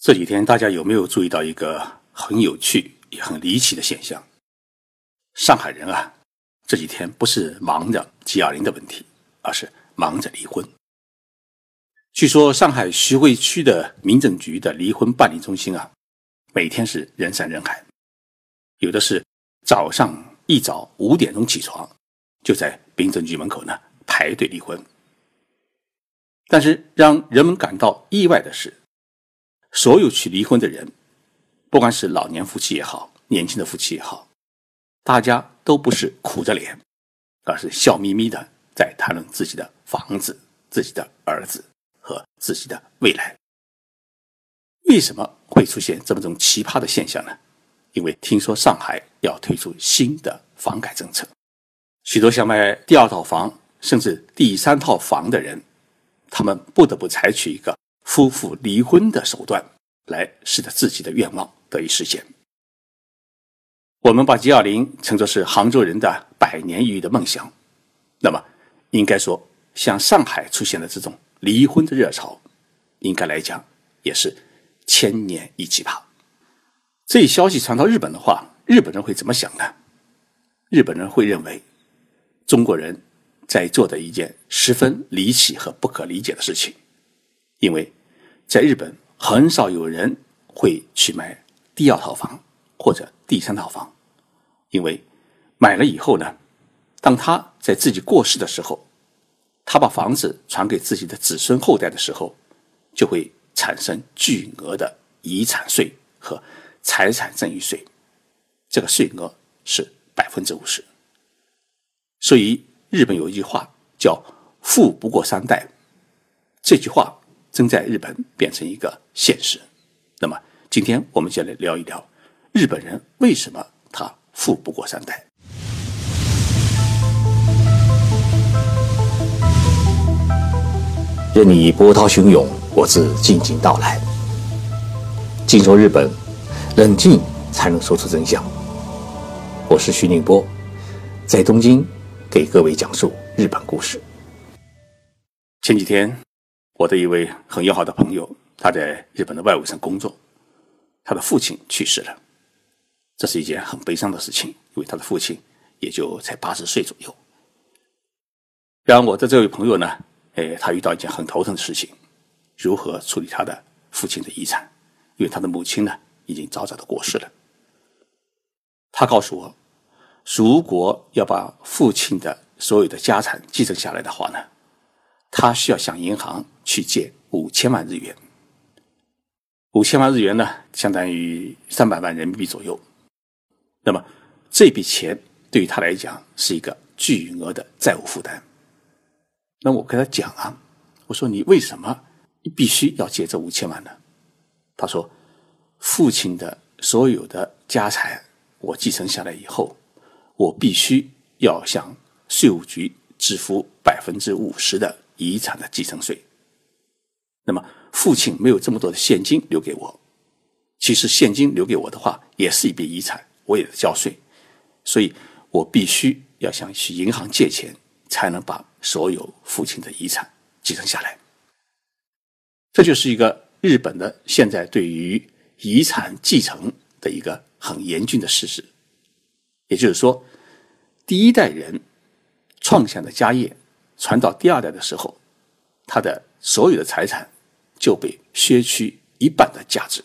这几天大家有没有注意到一个很有趣也很离奇的现象？上海人啊，这几天不是忙着 G20 的问题，而是忙着离婚。据说上海徐汇区的民政局的离婚办理中心啊，每天是人山人海，有的是早上一早五点钟起床，就在民政局门口呢排队离婚。但是让人们感到意外的是。所有去离婚的人，不管是老年夫妻也好，年轻的夫妻也好，大家都不是苦着脸，而是笑眯眯的在谈论自己的房子、自己的儿子和自己的未来。为什么会出现这么种奇葩的现象呢？因为听说上海要推出新的房改政策，许多想买第二套房甚至第三套房的人，他们不得不采取一个。夫妇离婚的手段，来使得自己的愿望得以实现。我们把 G 二零称作是杭州人的百年一遇的梦想，那么应该说，像上海出现的这种离婚的热潮，应该来讲也是千年一奇葩。这一消息传到日本的话，日本人会怎么想呢？日本人会认为，中国人在做的一件十分离奇和不可理解的事情，因为。在日本，很少有人会去买第二套房或者第三套房，因为买了以后呢，当他在自己过世的时候，他把房子传给自己的子孙后代的时候，就会产生巨额的遗产税和财产赠与税，这个税额是百分之五十。所以日本有一句话叫“富不过三代”，这句话。正在日本变成一个现实。那么，今天我们就来聊一聊日本人为什么他富不过三代。任你波涛汹涌，我自静静到来。静说日本，冷静才能说出真相。我是徐宁波，在东京给各位讲述日本故事。前几天。我的一位很要好的朋友，他在日本的外务省工作，他的父亲去世了，这是一件很悲伤的事情，因为他的父亲也就才八十岁左右。然后我的这位朋友呢，哎，他遇到一件很头疼的事情，如何处理他的父亲的遗产？因为他的母亲呢，已经早早的过世了。他告诉我，如果要把父亲的所有的家产继承下来的话呢，他需要向银行。去借五千万日元，五千万日元呢，相当于三百万人民币左右。那么这笔钱对于他来讲是一个巨额的债务负担。那我跟他讲啊，我说你为什么必须要借这五千万呢？他说，父亲的所有的家产我继承下来以后，我必须要向税务局支付百分之五十的遗产的继承税。那么，父亲没有这么多的现金留给我。其实，现金留给我的话，也是一笔遗产，我也得交税。所以我必须要向去银行借钱，才能把所有父亲的遗产继承下来。这就是一个日本的现在对于遗产继承的一个很严峻的事实。也就是说，第一代人创下的家业，传到第二代的时候，他的。所有的财产就被削去一半的价值。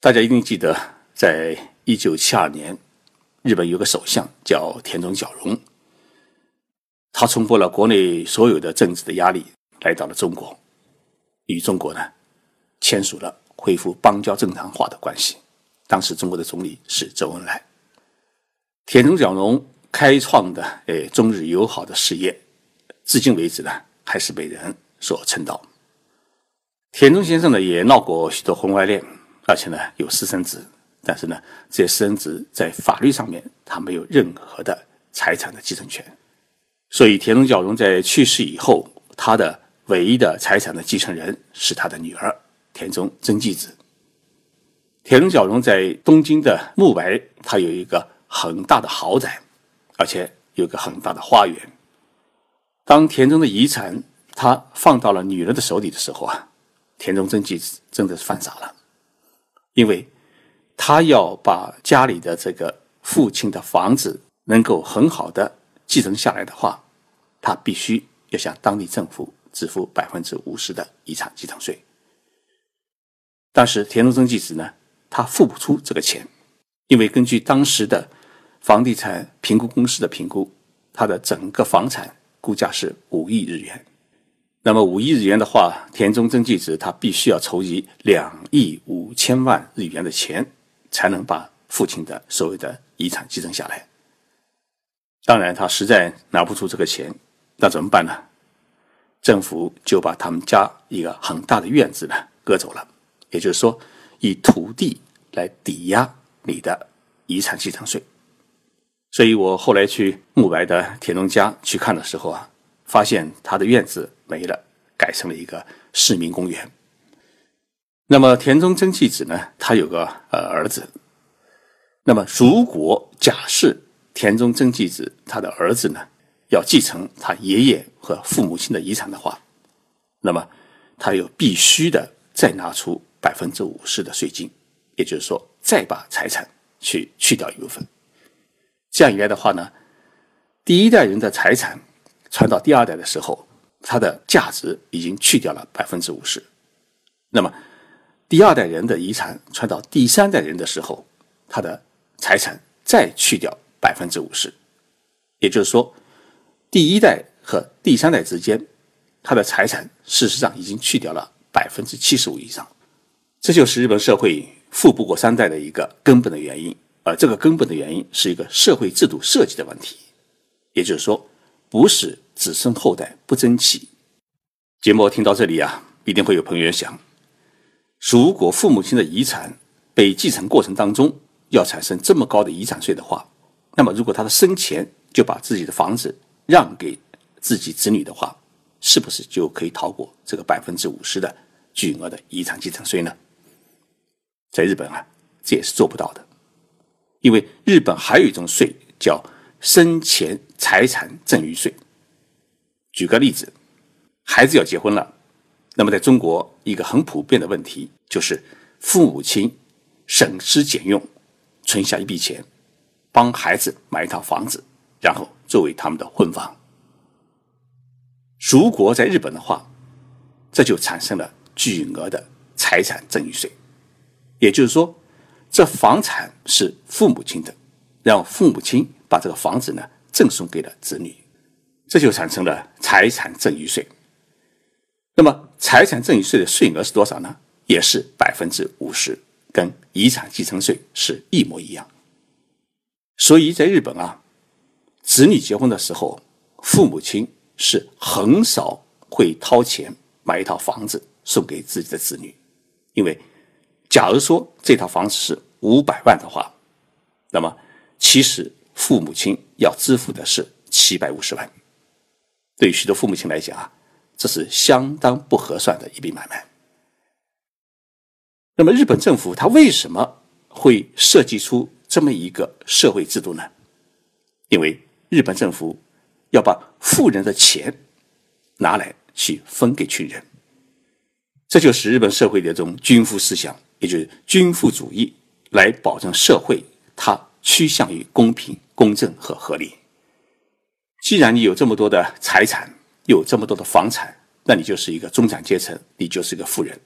大家一定记得，在一九七二年，日本有个首相叫田中角荣，他冲破了国内所有的政治的压力，来到了中国，与中国呢签署了恢复邦交正常化的关系。当时中国的总理是周恩来。田中角荣开创的诶中日友好的事业，至今为止呢。还是被人所称道。田中先生呢，也闹过许多婚外恋，而且呢有私生子，但是呢，这些私生子在法律上面他没有任何的财产的继承权，所以田中角荣在去世以后，他的唯一的财产的继承人是他的女儿田中真纪子。田中角荣在东京的木白，他有一个很大的豪宅，而且有个很大的花园。当田中的遗产他放到了女儿的手里的时候啊，田中真纪真的是犯傻了，因为他要把家里的这个父亲的房子能够很好的继承下来的话，他必须要向当地政府支付百分之五十的遗产继承税。但是田中真纪子呢，他付不出这个钱，因为根据当时的房地产评估公司的评估，他的整个房产估价是五亿日元。那么五亿日元的话，田中真纪子他必须要筹集两亿五千万日元的钱，才能把父亲的所有的遗产继承下来。当然，他实在拿不出这个钱，那怎么办呢？政府就把他们家一个很大的院子呢割走了，也就是说，以土地来抵押你的遗产继承税。所以我后来去慕白的田中家去看的时候啊。发现他的院子没了，改成了一个市民公园。那么田中真纪子呢？他有个呃儿子。那么如果假设田中真纪子他的儿子呢要继承他爷爷和父母亲的遗产的话，那么他又必须的再拿出百分之五十的税金，也就是说再把财产去去掉一部分。这样一来的话呢，第一代人的财产。传到第二代的时候，它的价值已经去掉了百分之五十。那么，第二代人的遗产传到第三代人的时候，他的财产再去掉百分之五十。也就是说，第一代和第三代之间，他的财产事实上已经去掉了百分之七十五以上。这就是日本社会富不过三代的一个根本的原因。而这个根本的原因是一个社会制度设计的问题。也就是说，不是。子孙后代不争气。节目听到这里啊，一定会有朋友想：如果父母亲的遗产被继承过程当中要产生这么高的遗产税的话，那么如果他的生前就把自己的房子让给自己子女的话，是不是就可以逃过这个百分之五十的巨额的遗产继承税呢？在日本啊，这也是做不到的，因为日本还有一种税叫生前财产赠与税。举个例子，孩子要结婚了，那么在中国一个很普遍的问题就是父母亲省吃俭用存下一笔钱，帮孩子买一套房子，然后作为他们的婚房。如果在日本的话，这就产生了巨额的财产赠与税，也就是说，这房产是父母亲的，让父母亲把这个房子呢赠送给了子女。这就产生了财产赠与税。那么，财产赠与税的税额是多少呢？也是百分之五十，跟遗产继承税是一模一样。所以在日本啊，子女结婚的时候，父母亲是很少会掏钱买一套房子送给自己的子女，因为假如说这套房子是五百万的话，那么其实父母亲要支付的是七百五十万。对于许多父母亲来讲啊，这是相当不合算的一笔买卖。那么，日本政府它为什么会设计出这么一个社会制度呢？因为日本政府要把富人的钱拿来去分给穷人，这就是日本社会的一种均富思想，也就是均富主义，来保证社会它趋向于公平、公正和合理。既然你有这么多的财产，有这么多的房产，那你就是一个中产阶层，你就是一个富人。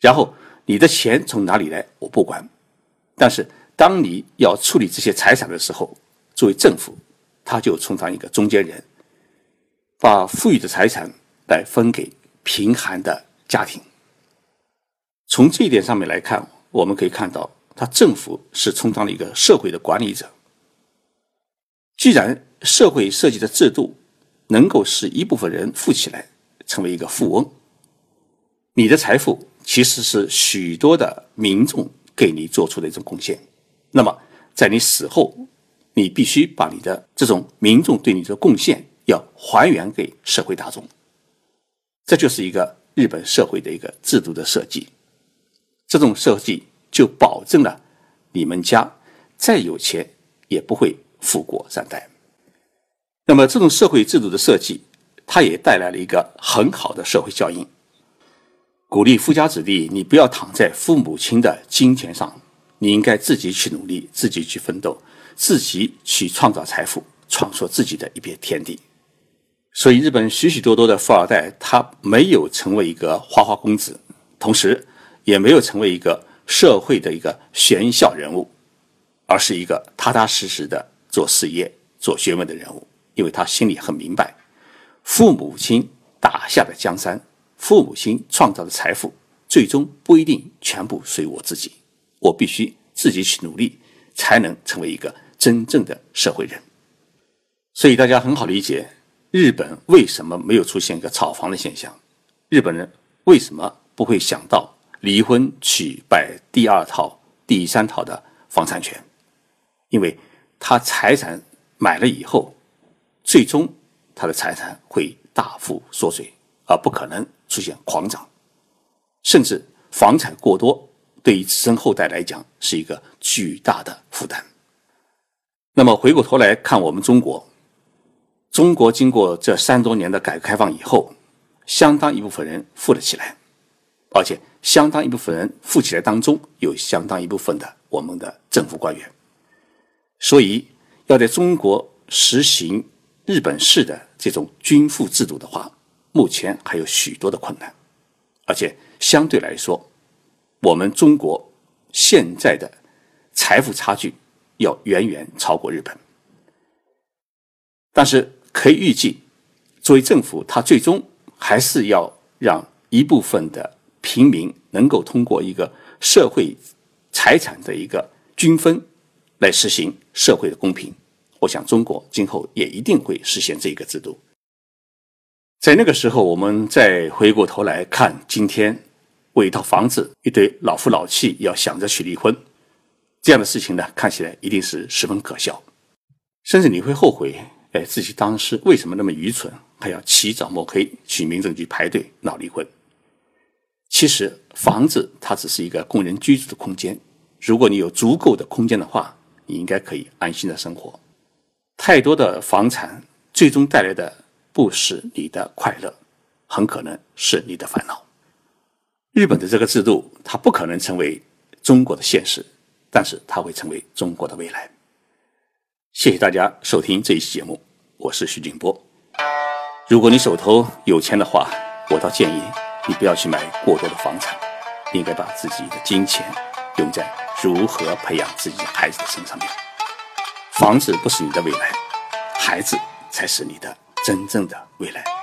然后你的钱从哪里来，我不管。但是当你要处理这些财产的时候，作为政府，他就充当一个中间人，把富裕的财产来分给贫寒的家庭。从这一点上面来看，我们可以看到，他政府是充当了一个社会的管理者。既然社会设计的制度能够使一部分人富起来，成为一个富翁。你的财富其实是许多的民众给你做出的一种贡献。那么，在你死后，你必须把你的这种民众对你的贡献要还原给社会大众。这就是一个日本社会的一个制度的设计。这种设计就保证了你们家再有钱也不会富过三代。那么，这种社会制度的设计，它也带来了一个很好的社会效应。鼓励富家子弟，你不要躺在父母亲的金钱上，你应该自己去努力，自己去奋斗，自己去创造财富，创出自己的一片天地。所以，日本许许多多的富二代，他没有成为一个花花公子，同时也没有成为一个社会的一个玄笑人物，而是一个踏踏实实的做事业、做学问的人物。因为他心里很明白，父母亲打下的江山，父母亲创造的财富，最终不一定全部属于我自己。我必须自己去努力，才能成为一个真正的社会人。所以大家很好理解。日本为什么没有出现一个炒房的现象？日本人为什么不会想到离婚取买第二套、第三套的房产权？因为他财产买了以后，最终他的财产会大幅缩水，而不可能出现狂涨，甚至房产过多，对于子孙后代来讲是一个巨大的负担。那么回过头来看我们中国。中国经过这三多年的改革开放以后，相当一部分人富了起来，而且相当一部分人富起来当中有相当一部分的我们的政府官员，所以要在中国实行日本式的这种均富制度的话，目前还有许多的困难，而且相对来说，我们中国现在的财富差距要远远超过日本，但是。可以预计，作为政府，它最终还是要让一部分的平民能够通过一个社会财产的一个均分来实行社会的公平。我想，中国今后也一定会实现这个制度。在那个时候，我们再回过头来看，今天为一套房子，一对老夫老妻要想着去离婚，这样的事情呢，看起来一定是十分可笑，甚至你会后悔。哎，自己当时为什么那么愚蠢，还要起早摸黑去民政局排队闹离婚？其实房子它只是一个供人居住的空间，如果你有足够的空间的话，你应该可以安心的生活。太多的房产最终带来的不是你的快乐，很可能是你的烦恼。日本的这个制度，它不可能成为中国的现实，但是它会成为中国的未来。谢谢大家收听这一期节目，我是徐静波。如果你手头有钱的话，我倒建议你不要去买过多的房产，应该把自己的金钱用在如何培养自己孩子的身上面。房子不是你的未来，孩子才是你的真正的未来。